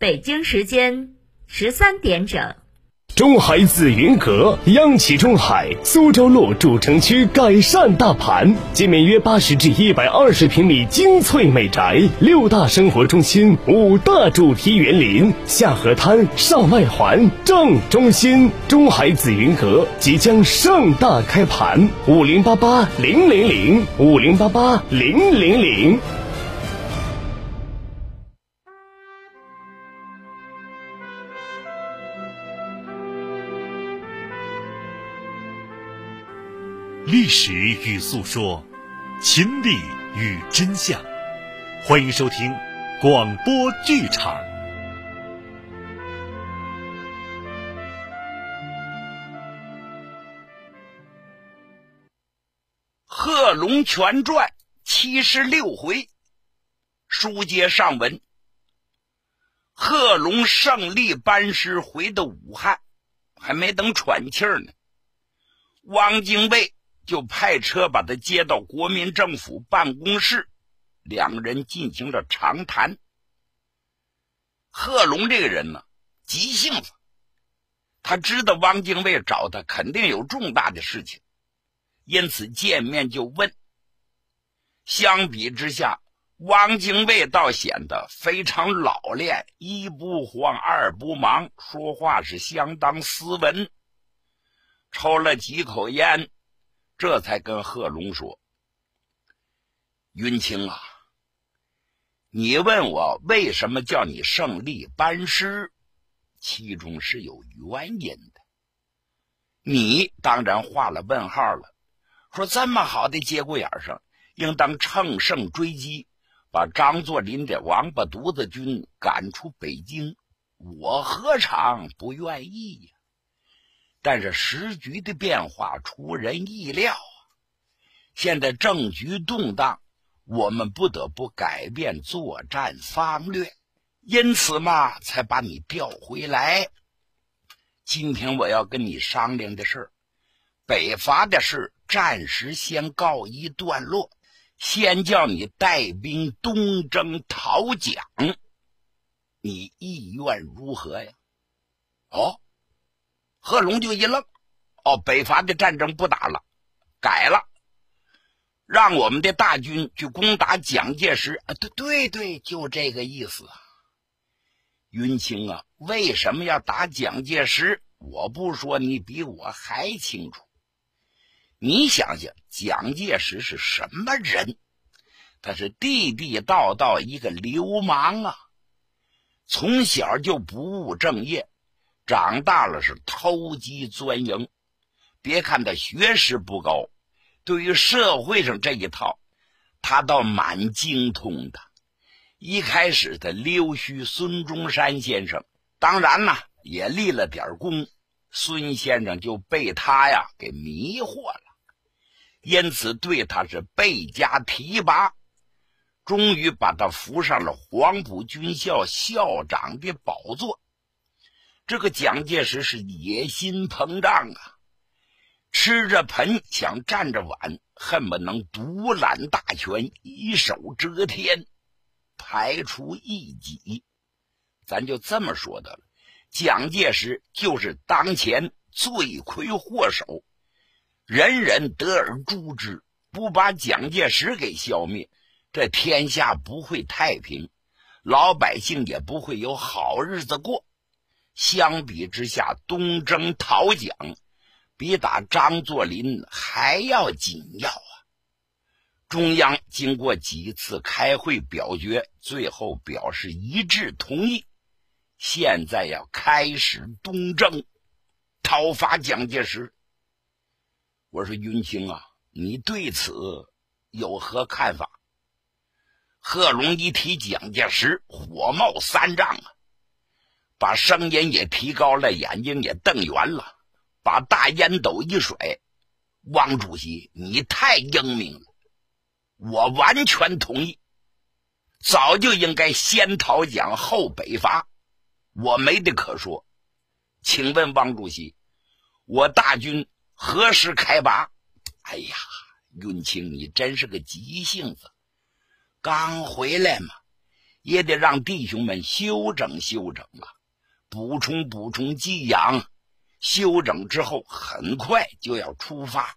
北京时间十三点整。中海紫云阁，央企中海苏州路主城区改善大盘，建面约八十至一百二十平米精粹美宅，六大生活中心，五大主题园林，下河滩，上外环，正中心。中海紫云阁即将盛大开盘，五零八八零零零，五零八八零零零。历史与诉说，情理与真相，欢迎收听广播剧场《贺龙全传》七十六回，书接上文。贺龙胜利班师回到武汉，还没等喘气儿呢，汪精卫。就派车把他接到国民政府办公室，两人进行了长谈。贺龙这个人呢，急性子，他知道汪精卫找他肯定有重大的事情，因此见面就问。相比之下，汪精卫倒显得非常老练，一不慌，二不忙，说话是相当斯文。抽了几口烟。这才跟贺龙说：“云清啊，你问我为什么叫你胜利班师，其中是有原因的。你当然画了问号了，说这么好的节骨眼上，应当乘胜追击，把张作霖的王八犊子军赶出北京，我何尝不愿意呀？”但是时局的变化出人意料啊！现在政局动荡，我们不得不改变作战方略，因此嘛，才把你调回来。今天我要跟你商量的事北伐的事暂时先告一段落，先叫你带兵东征讨蒋，你意愿如何呀？哦。贺龙就一愣：“哦，北伐的战争不打了，改了，让我们的大军去攻打蒋介石。啊，对对对，就这个意思啊。云清啊，为什么要打蒋介石？我不说，你比我还清楚。你想想，蒋介石是什么人？他是地地道道一个流氓啊，从小就不务正业。”长大了是偷鸡钻营，别看他学识不高，对于社会上这一套，他倒蛮精通的。一开始他溜须孙中山先生，当然呢也立了点功，孙先生就被他呀给迷惑了，因此对他是倍加提拔，终于把他扶上了黄埔军校校长的宝座。这个蒋介石是野心膨胀啊，吃着盆想占着碗，恨不能独揽大权，一手遮天，排除异己。咱就这么说的了，蒋介石就是当前罪魁祸首，人人得而诛之。不把蒋介石给消灭，这天下不会太平，老百姓也不会有好日子过。相比之下，东征讨蒋比打张作霖还要紧要啊！中央经过几次开会表决，最后表示一致同意，现在要开始东征，讨伐蒋介石。我说云清啊，你对此有何看法？贺龙一提蒋介石，火冒三丈啊！把声音也提高了，眼睛也瞪圆了，把大烟斗一甩：“汪主席，你太英明了，我完全同意，早就应该先讨蒋后北伐，我没得可说。请问汪主席，我大军何时开拔？”哎呀，云清，你真是个急性子，刚回来嘛。也得让弟兄们休整休整啊，补充补充给养。休整之后，很快就要出发。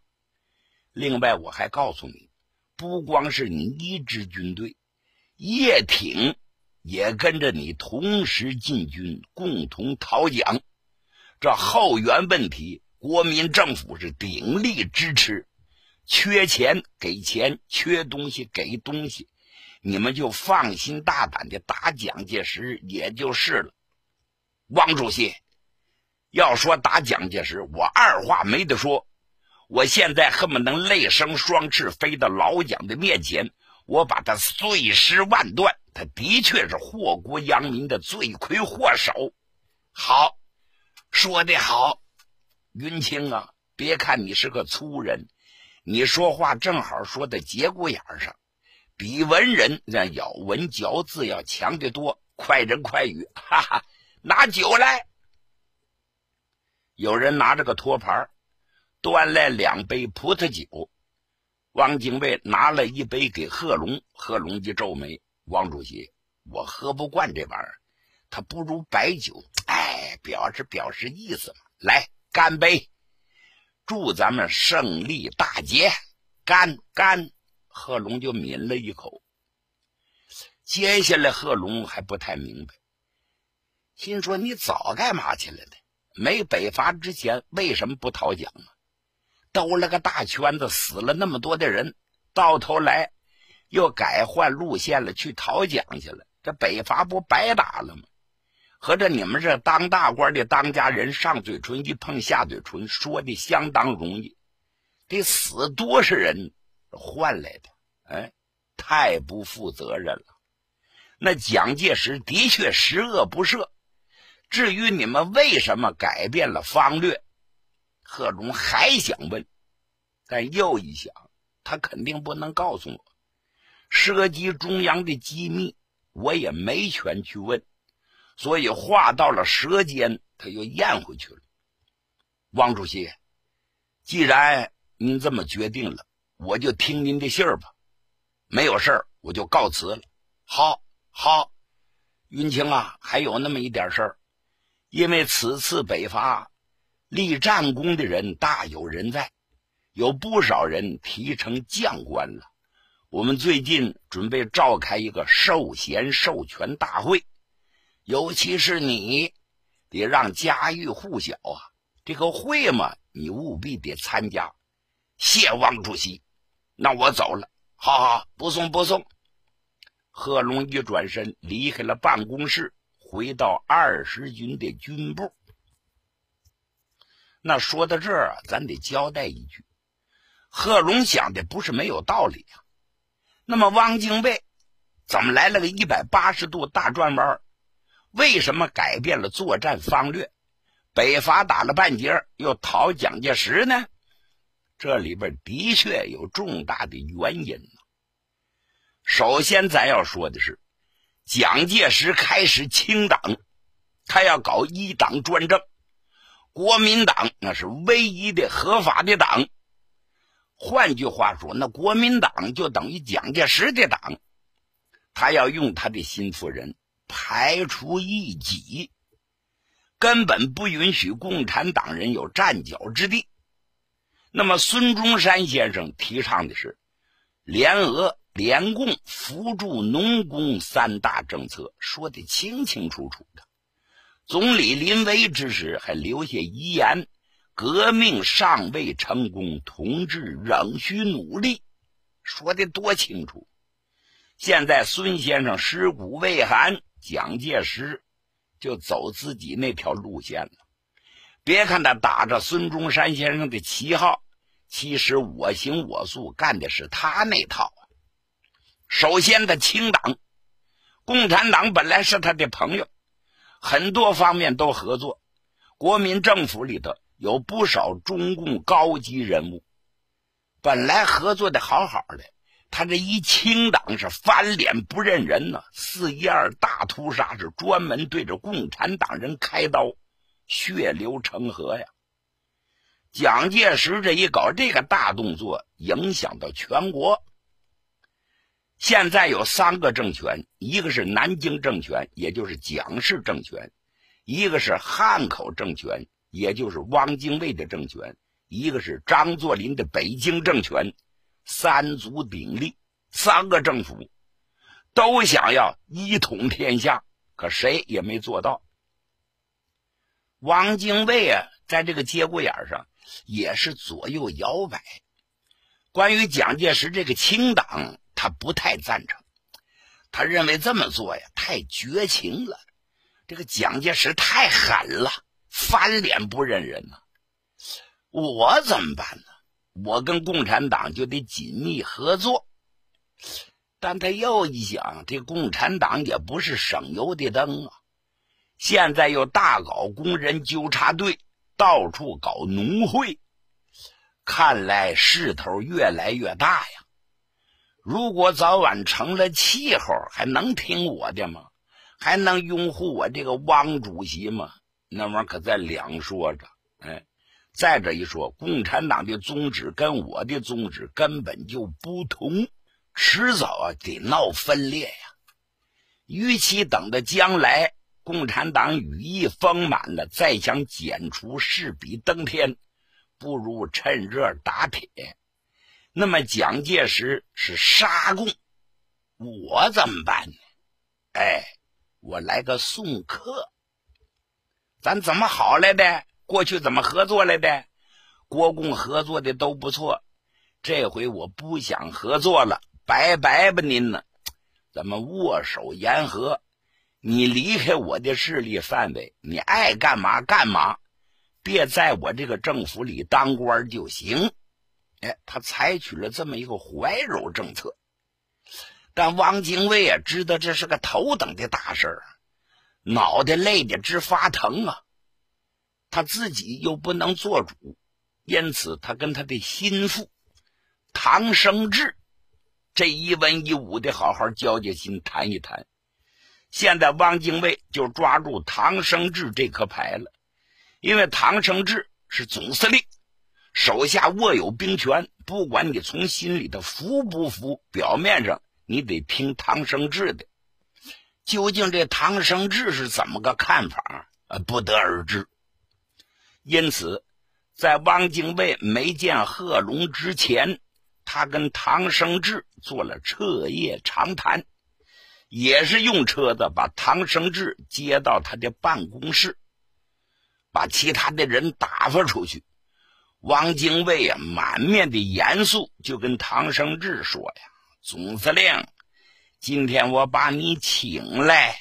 另外，我还告诉你，不光是你一支军队，叶挺也跟着你同时进军，共同讨蒋。这后援问题，国民政府是鼎力支持。缺钱给钱，缺东西给东西，你们就放心大胆的打蒋介石，也就是了。王主席，要说打蒋介石，我二话没得说。我现在恨不能泪生双翅，飞到老蒋的面前，我把他碎尸万段。他的确是祸国殃民的罪魁祸首。好，说的好，云清啊，别看你是个粗人。你说话正好说在节骨眼上，比文人那咬文嚼字要强得多，快人快语。哈哈，拿酒来！有人拿着个托盘，端来两杯葡萄酒。汪精卫拿了一杯给贺龙，贺龙一皱眉：“王主席，我喝不惯这玩意儿，他不如白酒。哎，表示表示意思嘛。来，干杯！”祝咱们胜利大捷，干干！贺龙就抿了一口。接下来，贺龙还不太明白，心说：“你早干嘛去了？没北伐之前，为什么不讨蒋啊？兜了个大圈子，死了那么多的人，到头来又改换路线了，去讨蒋去了。这北伐不白打了吗？”合着你们这当大官的当家人，上嘴唇一碰下嘴唇，说的相当容易，得死多少人换来的？哎，太不负责任了。那蒋介石的确十恶不赦。至于你们为什么改变了方略，贺龙还想问，但又一想，他肯定不能告诉我，涉及中央的机密，我也没权去问。所以话到了舌尖，他又咽回去了。王主席，既然您这么决定了，我就听您的信儿吧。没有事儿，我就告辞了。好，好，云清啊，还有那么一点事儿，因为此次北伐立战功的人大有人在，有不少人提成将官了。我们最近准备召开一个授衔授权大会。尤其是你，得让家喻户晓啊！这个会嘛，你务必得参加。谢王主席，那我走了。好好，不送不送。贺龙一转身离开了办公室，回到二十军的军部。那说到这儿，咱得交代一句：贺龙想的不是没有道理啊。那么汪精卫怎么来了个一百八十度大转弯？为什么改变了作战方略？北伐打了半截，又讨蒋介石呢？这里边的确有重大的原因。首先，咱要说的是，蒋介石开始清党，他要搞一党专政，国民党那是唯一的合法的党。换句话说，那国民党就等于蒋介石的党，他要用他的心腹人。排除异己，根本不允许共产党人有站脚之地。那么，孙中山先生提倡的是联俄、联共、扶助农工三大政策，说的清清楚楚的。总理临危之时还留下遗言：“革命尚未成功，同志仍需努力。”说的多清楚！现在孙先生尸骨未寒。蒋介石就走自己那条路线了。别看他打着孙中山先生的旗号，其实我行我素，干的是他那套。首先，他清党，共产党本来是他的朋友，很多方面都合作。国民政府里头有不少中共高级人物，本来合作的好好的。他这一清党是翻脸不认人呢，四一二大屠杀是专门对着共产党人开刀，血流成河呀。蒋介石这一搞这个大动作，影响到全国。现在有三个政权，一个是南京政权，也就是蒋氏政权；一个是汉口政权，也就是汪精卫的政权；一个是张作霖的北京政权。三足鼎立，三个政府都想要一统天下，可谁也没做到。汪精卫啊，在这个节骨眼上也是左右摇摆。关于蒋介石这个清党，他不太赞成。他认为这么做呀太绝情了，这个蒋介石太狠了，翻脸不认人呐。我怎么办呢？我跟共产党就得紧密合作。但他又一想，这共产党也不是省油的灯啊。现在又大搞工人纠察队，到处搞农会，看来势头越来越大呀。如果早晚成了气候，还能听我的吗？还能拥护我这个汪主席吗？那玩意儿可在两说着。哎，再者一说，共产党的宗旨跟我的宗旨根本就不同，迟早啊得闹分裂呀。与其等到将来。共产党羽翼丰满了，再想剪除势比登天，不如趁热打铁。那么蒋介石是杀共，我怎么办呢？哎，我来个送客。咱怎么好来的？过去怎么合作来的？国共合作的都不错，这回我不想合作了，拜拜吧您呢？咱们握手言和。你离开我的势力范围，你爱干嘛干嘛，别在我这个政府里当官就行。哎，他采取了这么一个怀柔政策，但汪精卫啊知道这是个头等的大事儿，脑袋累得直发疼啊。他自己又不能做主，因此他跟他的心腹唐生智这一文一武的好好交交心，谈一谈。现在汪精卫就抓住唐生智这颗牌了，因为唐生智是总司令，手下握有兵权。不管你从心里头服不服，表面上你得听唐生智的。究竟这唐生智是怎么个看法？呃，不得而知。因此，在汪精卫没见贺龙之前，他跟唐生智做了彻夜长谈。也是用车子把唐生智接到他的办公室，把其他的人打发出去。汪精卫啊，满面的严肃，就跟唐生智说：“呀，总司令，今天我把你请来，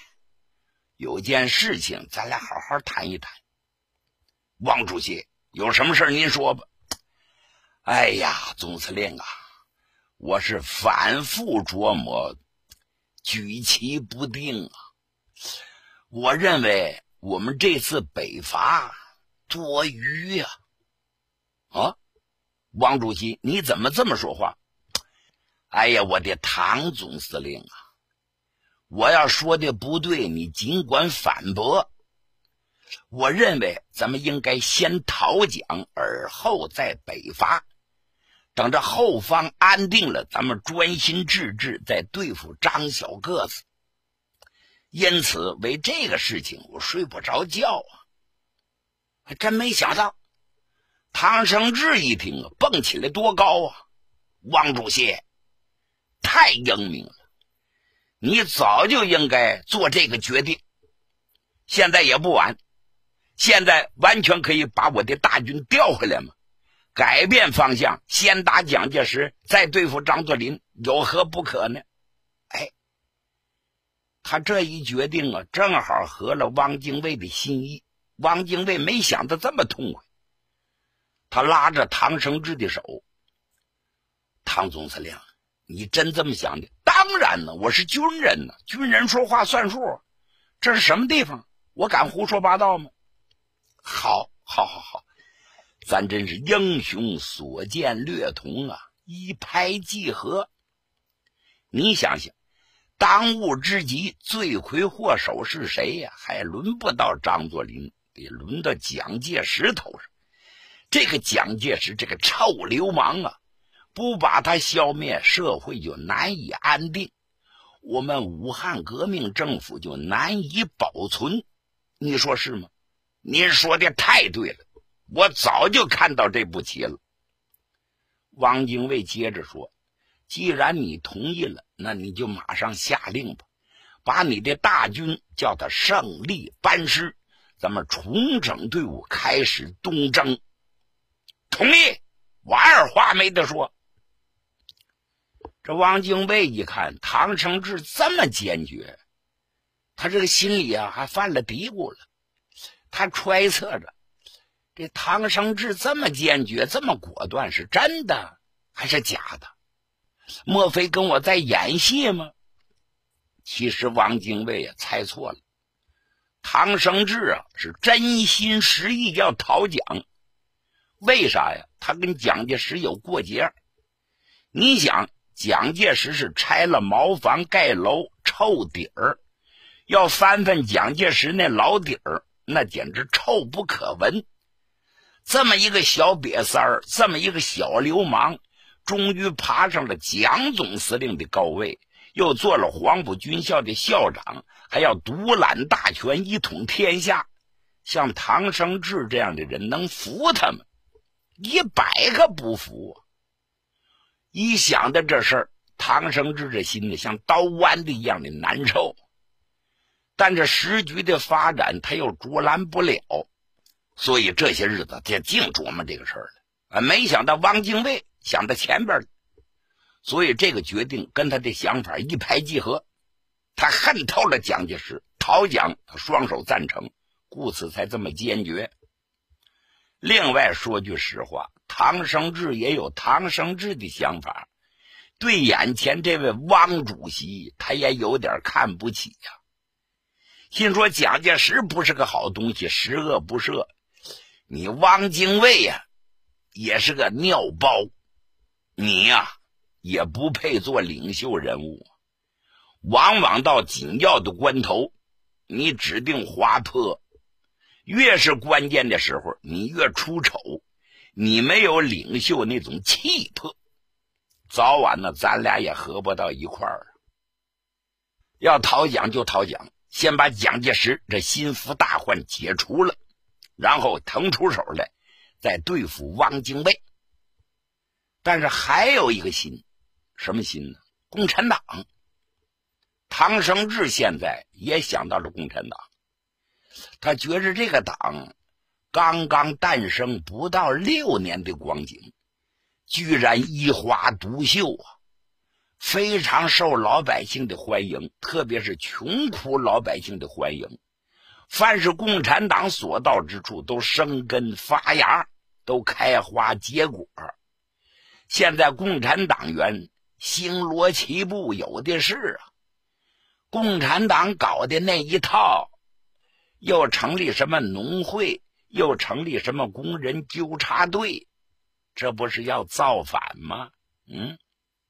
有件事情，咱俩好好谈一谈。汪主席，有什么事您说吧。哎呀，总司令啊，我是反复琢磨。”举棋不定啊！我认为我们这次北伐多余呀！啊王主席，你怎么这么说话？哎呀，我的唐总司令啊！我要说的不对，你尽管反驳。我认为咱们应该先讨蒋，而后再北伐。等着后方安定了，咱们专心致志再对付张小个子。因此，为这个事情我睡不着觉啊！还真没想到，唐生智一听啊，蹦起来多高啊！汪主席太英明了，你早就应该做这个决定，现在也不晚，现在完全可以把我的大军调回来嘛。改变方向，先打蒋介石，再对付张作霖，有何不可呢？哎，他这一决定啊，正好合了汪精卫的心意。汪精卫没想到这么痛快，他拉着唐生智的手：“唐总司令，你真这么想的？当然呢，我是军人呢，军人说话算数。这是什么地方？我敢胡说八道吗？好，好，好，好。”咱真是英雄所见略同啊！一拍即合。你想想，当务之急，罪魁祸首是谁呀？还轮不到张作霖，得轮到蒋介石头上。这个蒋介石，这个臭流氓啊，不把他消灭，社会就难以安定，我们武汉革命政府就难以保存。你说是吗？您说的太对了，我早就看到这步棋了。汪精卫接着说：“既然你同意了，那你就马上下令吧，把你的大军叫他胜利班师，咱们重整队伍，开始东征。”同意，我二话没得说。这汪精卫一看唐生智这么坚决，他这个心里啊还犯了嘀咕了。他揣测着，这唐生智这么坚决、这么果断，是真的还是假的？莫非跟我在演戏吗？其实汪精卫也猜错了，唐生智啊是真心实意要讨蒋。为啥呀？他跟蒋介石有过节。你想？蒋介石是拆了茅房盖楼臭底儿，要翻翻蒋介石那老底儿，那简直臭不可闻。这么一个小瘪三儿，这么一个小流氓，终于爬上了蒋总司令的高位，又做了黄埔军校的校长，还要独揽大权，一统天下。像唐生智这样的人，能服他吗？一百个不服。一想到这事儿，唐生智这心里像刀剜的一样的难受。但这时局的发展，他又阻拦不了，所以这些日子他净琢磨这个事儿了。啊，没想到汪精卫想到前边了，所以这个决定跟他的想法一拍即合。他恨透了蒋介石，讨蒋他双手赞成，故此才这么坚决。另外说句实话。唐生智也有唐生智的想法，对眼前这位汪主席，他也有点看不起呀。心说蒋介石不是个好东西，十恶不赦。你汪精卫呀，也是个尿包，你呀也不配做领袖人物。往往到紧要的关头，你指定滑坡；越是关键的时候，你越出丑。你没有领袖那种气魄，早晚呢，咱俩也合不到一块儿。要讨蒋就讨蒋，先把蒋介石这心腹大患解除了，然后腾出手来再对付汪精卫。但是还有一个心，什么心呢？共产党。唐生智现在也想到了共产党，他觉着这个党。刚刚诞生不到六年的光景，居然一花独秀啊！非常受老百姓的欢迎，特别是穷苦老百姓的欢迎。凡是共产党所到之处，都生根发芽，都开花结果。现在共产党员星罗棋布，有的是啊！共产党搞的那一套，又成立什么农会？又成立什么工人纠察队？这不是要造反吗？嗯，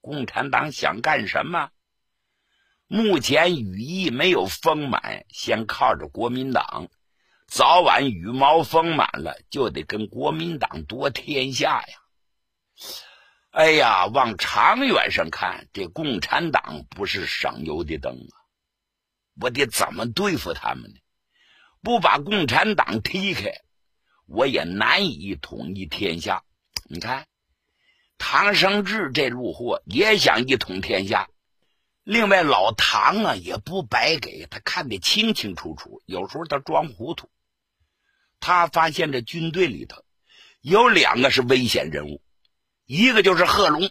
共产党想干什么？目前羽翼没有丰满，先靠着国民党，早晚羽毛丰满了，就得跟国民党夺天下呀！哎呀，往长远上看，这共产党不是省油的灯啊！我得怎么对付他们呢？不把共产党踢开？我也难以统一天下。你看，唐生智这路货也想一统天下。另外，老唐啊也不白给他看得清清楚楚，有时候他装糊涂。他发现这军队里头有两个是危险人物，一个就是贺龙。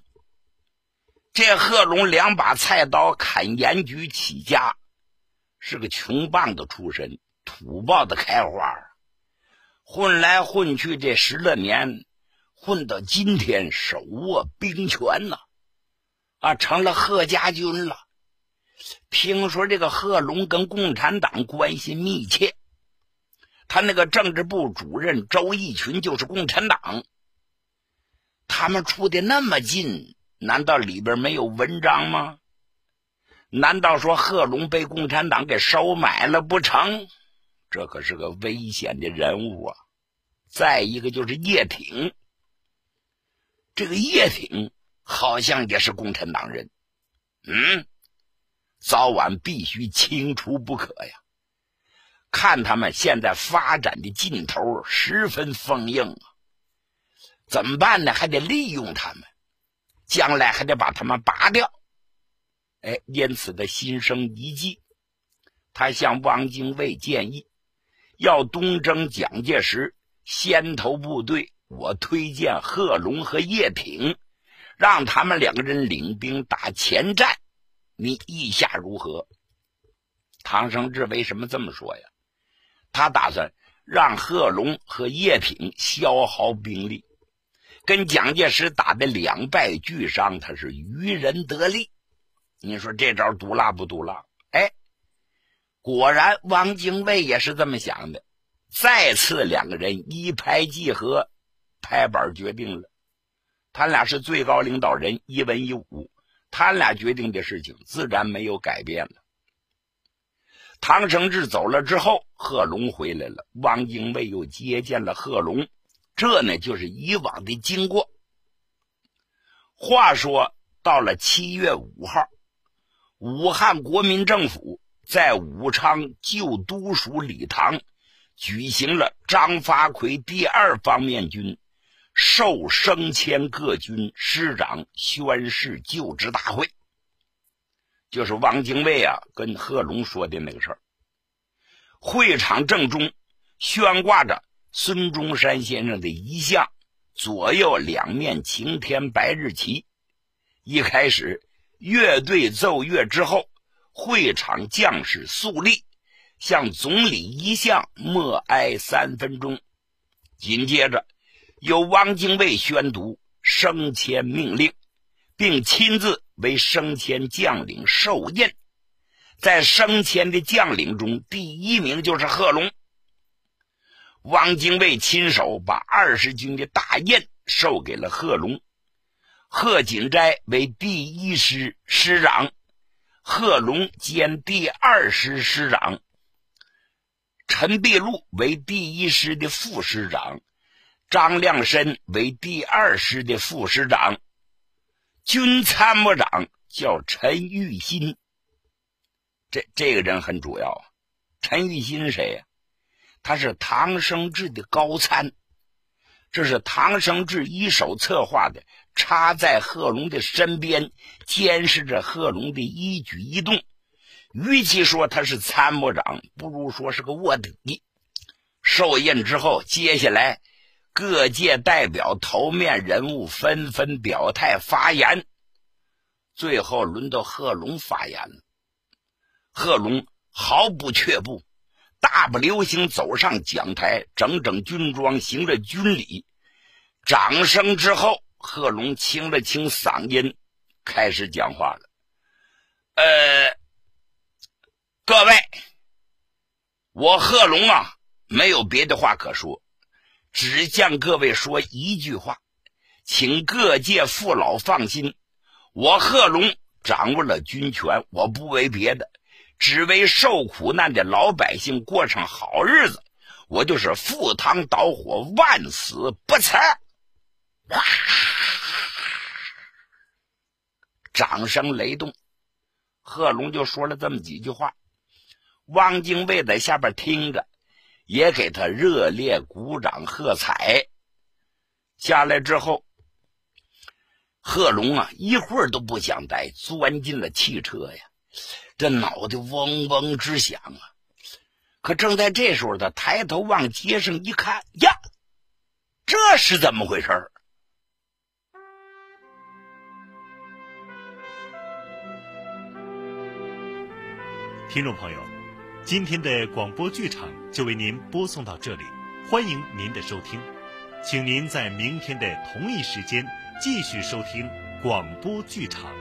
这贺龙两把菜刀砍盐局起家，是个穷棒子出身，土包子开花。混来混去这十来年，混到今天手握兵权呢，啊，成了贺家军了。听说这个贺龙跟共产党关系密切，他那个政治部主任周逸群就是共产党。他们处的那么近，难道里边没有文章吗？难道说贺龙被共产党给收买了不成？这可是个危险的人物啊！再一个就是叶挺，这个叶挺好像也是共产党人。嗯，早晚必须清除不可呀！看他们现在发展的劲头十分丰硬啊，怎么办呢？还得利用他们，将来还得把他们拔掉。哎，因此他心生一计，他向汪精卫建议，要东征蒋介石先头部队。我推荐贺龙和叶挺，让他们两个人领兵打前站，你意下如何？唐生智为什么这么说呀？他打算让贺龙和叶挺消耗兵力，跟蒋介石打的两败俱伤，他是渔人得利。你说这招毒辣不毒辣？果然汪精卫也是这么想的。再次两个人一拍即合。拍板决定了，他俩是最高领导人，一文一武，他俩决定的事情自然没有改变了。唐生智走了之后，贺龙回来了，汪精卫又接见了贺龙，这呢就是以往的经过。话说到了七月五号，武汉国民政府在武昌旧都署礼堂举行了张发奎第二方面军。受升迁各军师长宣誓就职大会，就是汪精卫啊跟贺龙说的那个事儿。会场正中悬挂着孙中山先生的遗像，左右两面晴天白日旗。一开始乐队奏乐之后，会场将士肃立，向总理遗像默哀三分钟。紧接着。由汪精卫宣读升迁命令，并亲自为升迁将领授印。在升迁的将领中，第一名就是贺龙。汪精卫亲手把二十军的大印授给了贺龙。贺锦斋为第一师师长，贺龙兼第二师师长，陈璧禄为第一师的副师长。张亮申为第二师的副师长，军参谋长叫陈玉新。这这个人很主要啊。陈玉新谁呀？他是唐生智的高参，这是唐生智一手策划的，插在贺龙的身边，监视着贺龙的一举一动。与其说他是参谋长，不如说是个卧底。受印之后，接下来。各界代表、头面人物纷纷表态发言，最后轮到贺龙发言了。贺龙毫不却步，大步流星走上讲台，整整军装，行了军礼。掌声之后，贺龙清了清嗓音，开始讲话了：“呃，各位，我贺龙啊，没有别的话可说。”只向各位说一句话，请各界父老放心，我贺龙掌握了军权，我不为别的，只为受苦难的老百姓过上好日子。我就是赴汤蹈火，万死不辞。哇！掌声雷动，贺龙就说了这么几句话，汪精卫在下边听着。也给他热烈鼓掌喝彩。下来之后，贺龙啊，一会儿都不想待，钻进了汽车呀，这脑袋嗡嗡直响啊。可正在这时候，他抬头往街上一看，呀，这是怎么回事儿听众朋友。今天的广播剧场就为您播送到这里，欢迎您的收听，请您在明天的同一时间继续收听广播剧场。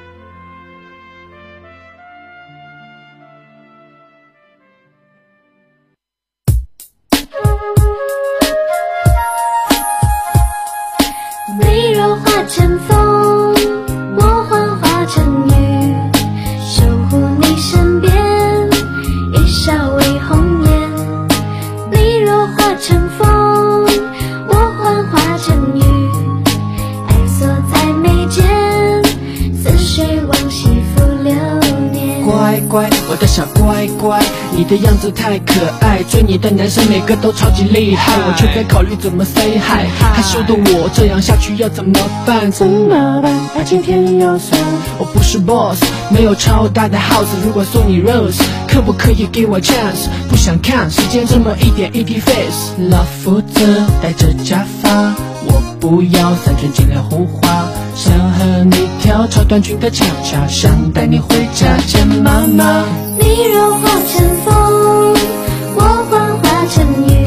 生每个都超级厉害，我却在考虑怎么 say hi。害羞的我这样下去要怎么办？怎么办？爱情甜又酸，我不是 boss，没有超大的 house。如果送你 rose，可不可以给我 chance？不想看时间这么一点一滴 face。老夫子戴着假发，我不要三寸金莲胡花，想和你跳超短裙的恰恰，想带你回家见妈妈。你若化成风，我幻化成雨，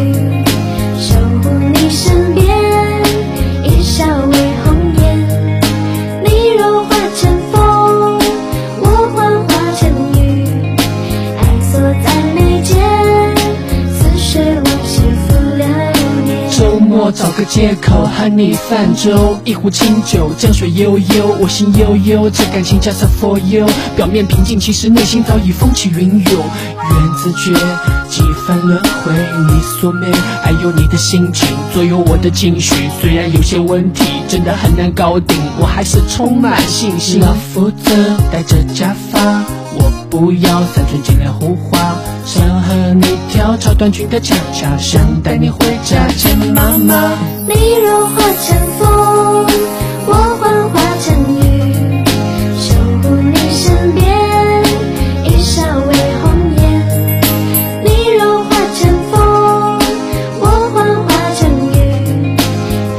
个借口和你泛舟，一壶清酒，江水悠悠，我心悠悠，这感情 just for you。表面平静，其实内心早已风起云涌。缘字诀，几番轮回，你锁眉，还有你的心情左右我的情绪。虽然有些问题真的很难搞定，我还是充满信心。老夫子戴着假发，我不要三寸金莲胡花，想和你跳超短裙的恰恰，想带你回家见妈妈。你若化成风，我幻化成雨，守护你身边，一笑为红颜。你若化成风，我幻化成雨，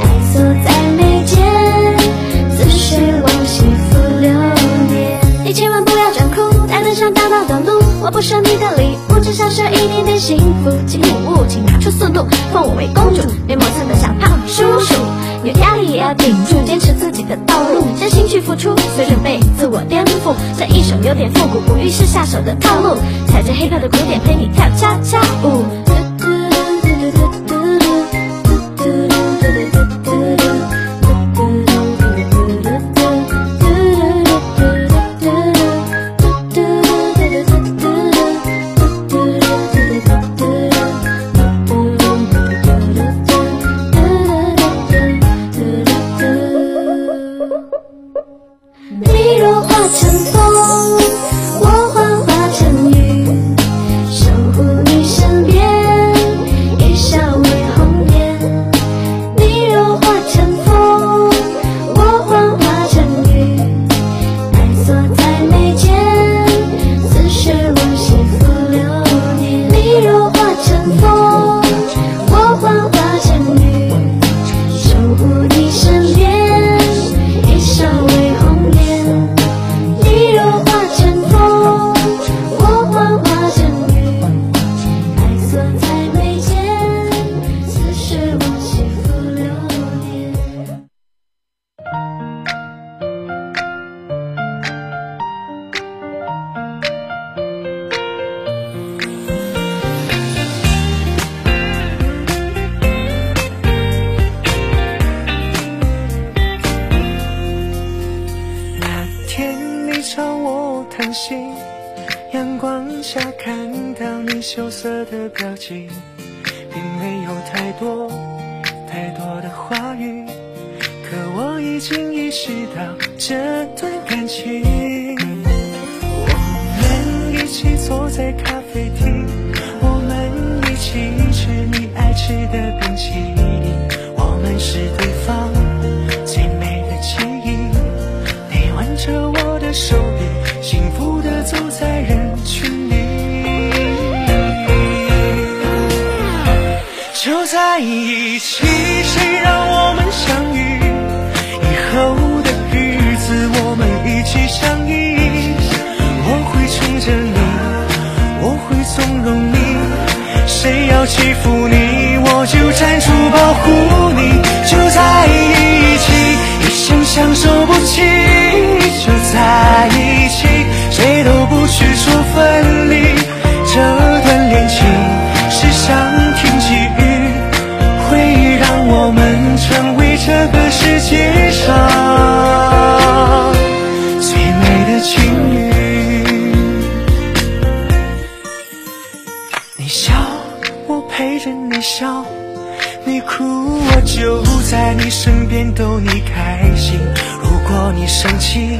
爱锁在眉间，似水往昔浮流年。你千万不要装酷，在路上大闹东路，我不收你的礼物，一点点幸福。请母物，请拿出速度，封我为公主，别磨蹭的像胖叔叔。有压力也要顶住，坚持自己的道路，真心去付出，随着被自我颠覆。这一首有点复古，不预示下手的套路，踩着黑客的鼓点陪你跳恰恰舞。就在一起，谁让我们相遇？以后的日子，我们一起相依。我会宠着你，我会纵容你。谁要欺负你，我就站出保护你。就在一起，一生相守不弃。就在身边逗你开心。如果你生气，